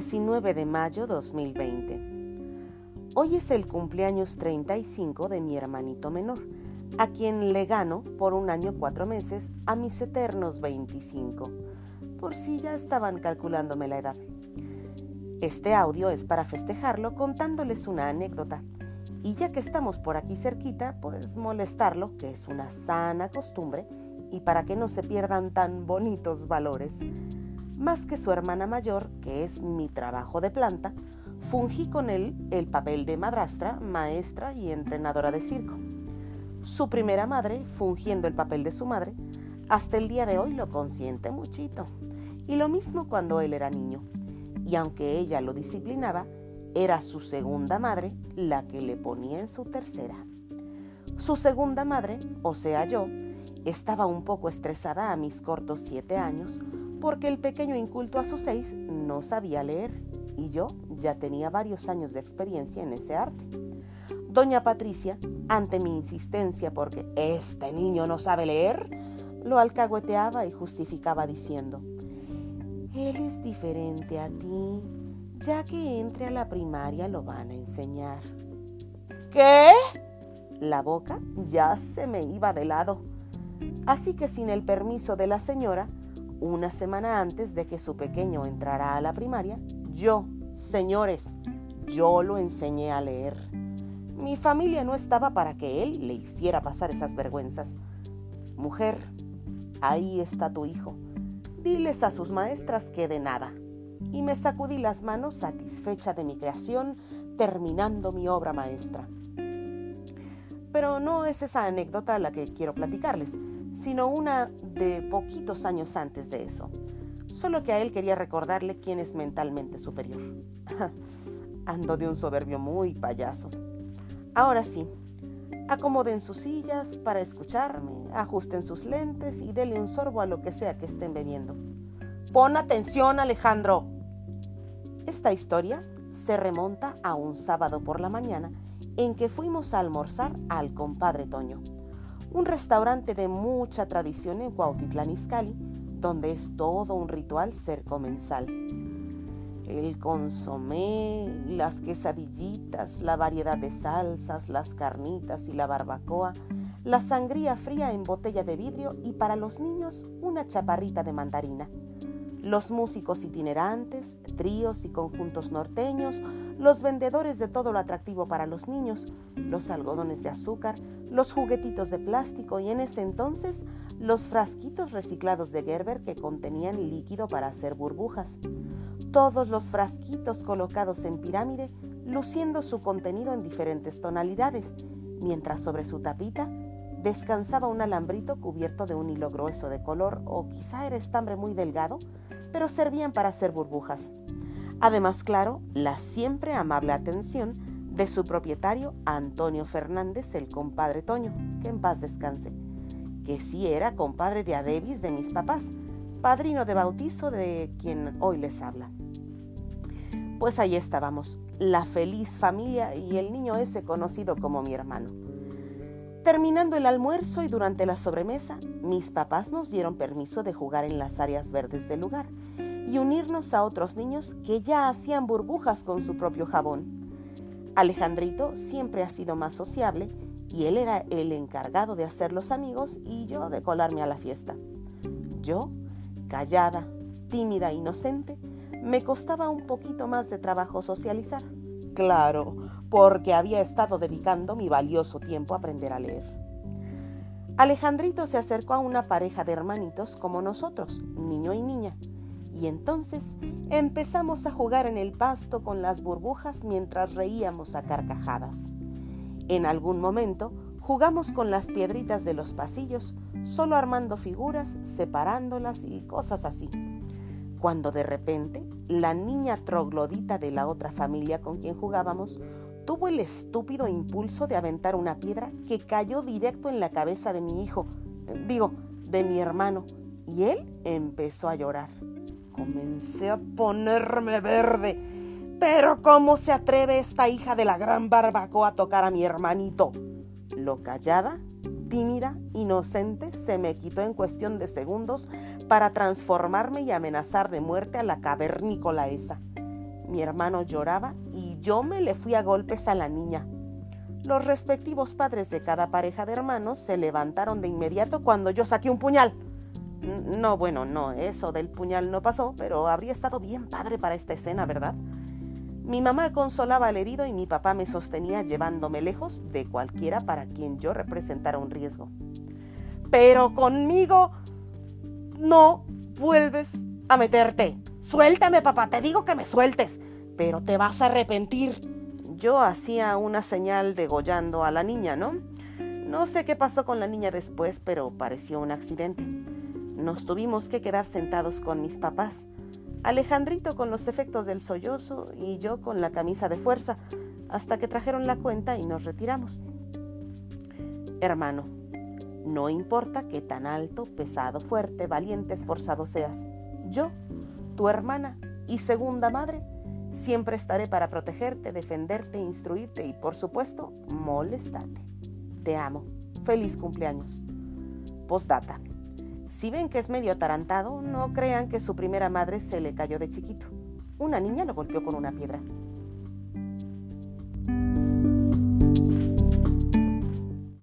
19 de mayo 2020. Hoy es el cumpleaños 35 de mi hermanito menor, a quien le gano por un año cuatro meses a mis eternos 25, por si ya estaban calculándome la edad. Este audio es para festejarlo contándoles una anécdota. Y ya que estamos por aquí cerquita, pues molestarlo, que es una sana costumbre, y para que no se pierdan tan bonitos valores. Más que su hermana mayor, que es mi trabajo de planta, fungí con él el papel de madrastra, maestra y entrenadora de circo. Su primera madre, fungiendo el papel de su madre, hasta el día de hoy lo consiente muchito. Y lo mismo cuando él era niño. Y aunque ella lo disciplinaba, era su segunda madre la que le ponía en su tercera. Su segunda madre, o sea yo, estaba un poco estresada a mis cortos siete años porque el pequeño inculto a sus seis no sabía leer y yo ya tenía varios años de experiencia en ese arte. Doña Patricia, ante mi insistencia porque este niño no sabe leer, lo alcahueteaba y justificaba diciendo, él es diferente a ti, ya que entre a la primaria lo van a enseñar. ¿Qué? La boca ya se me iba de lado. Así que sin el permiso de la señora, una semana antes de que su pequeño entrara a la primaria, yo, señores, yo lo enseñé a leer. Mi familia no estaba para que él le hiciera pasar esas vergüenzas. Mujer, ahí está tu hijo. Diles a sus maestras que de nada. Y me sacudí las manos satisfecha de mi creación, terminando mi obra maestra. Pero no es esa anécdota la que quiero platicarles sino una de poquitos años antes de eso. Solo que a él quería recordarle quién es mentalmente superior. Ando de un soberbio muy payaso. Ahora sí, acomoden sus sillas para escucharme, ajusten sus lentes y denle un sorbo a lo que sea que estén bebiendo. Pon atención, Alejandro. Esta historia se remonta a un sábado por la mañana en que fuimos a almorzar al compadre Toño un restaurante de mucha tradición en Cuautitlán Izcalli, donde es todo un ritual ser comensal. El consomé, las quesadillitas, la variedad de salsas, las carnitas y la barbacoa, la sangría fría en botella de vidrio y para los niños una chaparrita de mandarina. Los músicos itinerantes, tríos y conjuntos norteños, los vendedores de todo lo atractivo para los niños, los algodones de azúcar, los juguetitos de plástico y en ese entonces los frasquitos reciclados de Gerber que contenían líquido para hacer burbujas. Todos los frasquitos colocados en pirámide luciendo su contenido en diferentes tonalidades, mientras sobre su tapita descansaba un alambrito cubierto de un hilo grueso de color o quizá era estambre muy delgado, pero servían para hacer burbujas. Además, claro, la siempre amable atención de su propietario Antonio Fernández, el compadre Toño, que en paz descanse, que sí era compadre de Adebis de mis papás, padrino de bautizo de quien hoy les habla. Pues ahí estábamos, la feliz familia y el niño ese conocido como mi hermano. Terminando el almuerzo y durante la sobremesa, mis papás nos dieron permiso de jugar en las áreas verdes del lugar y unirnos a otros niños que ya hacían burbujas con su propio jabón. Alejandrito siempre ha sido más sociable y él era el encargado de hacer los amigos y yo de colarme a la fiesta. Yo, callada, tímida, inocente, me costaba un poquito más de trabajo socializar. Claro, porque había estado dedicando mi valioso tiempo a aprender a leer. Alejandrito se acercó a una pareja de hermanitos como nosotros, niño y niña, y entonces empezamos a jugar en el pasto con las burbujas mientras reíamos a carcajadas. En algún momento jugamos con las piedritas de los pasillos, solo armando figuras, separándolas y cosas así. Cuando de repente la niña troglodita de la otra familia con quien jugábamos tuvo el estúpido impulso de aventar una piedra que cayó directo en la cabeza de mi hijo, digo, de mi hermano, y él empezó a llorar. Comencé a ponerme verde. Pero ¿cómo se atreve esta hija de la gran barbacoa a tocar a mi hermanito? Lo callada, tímida, inocente, se me quitó en cuestión de segundos para transformarme y amenazar de muerte a la cavernícola esa. Mi hermano lloraba y yo me le fui a golpes a la niña. Los respectivos padres de cada pareja de hermanos se levantaron de inmediato cuando yo saqué un puñal. No, bueno, no, eso del puñal no pasó, pero habría estado bien padre para esta escena, ¿verdad? Mi mamá consolaba al herido y mi papá me sostenía llevándome lejos de cualquiera para quien yo representara un riesgo. Pero conmigo no vuelves a meterte. Suéltame, papá, te digo que me sueltes, pero te vas a arrepentir. Yo hacía una señal degollando a la niña, ¿no? No sé qué pasó con la niña después, pero pareció un accidente. Nos tuvimos que quedar sentados con mis papás. Alejandrito con los efectos del sollozo y yo con la camisa de fuerza, hasta que trajeron la cuenta y nos retiramos. Hermano, no importa qué tan alto, pesado, fuerte, valiente, esforzado seas, yo, tu hermana y segunda madre, siempre estaré para protegerte, defenderte, instruirte y, por supuesto, molestarte. Te amo. Feliz cumpleaños. Postdata. Si ven que es medio atarantado, no crean que su primera madre se le cayó de chiquito. Una niña lo golpeó con una piedra.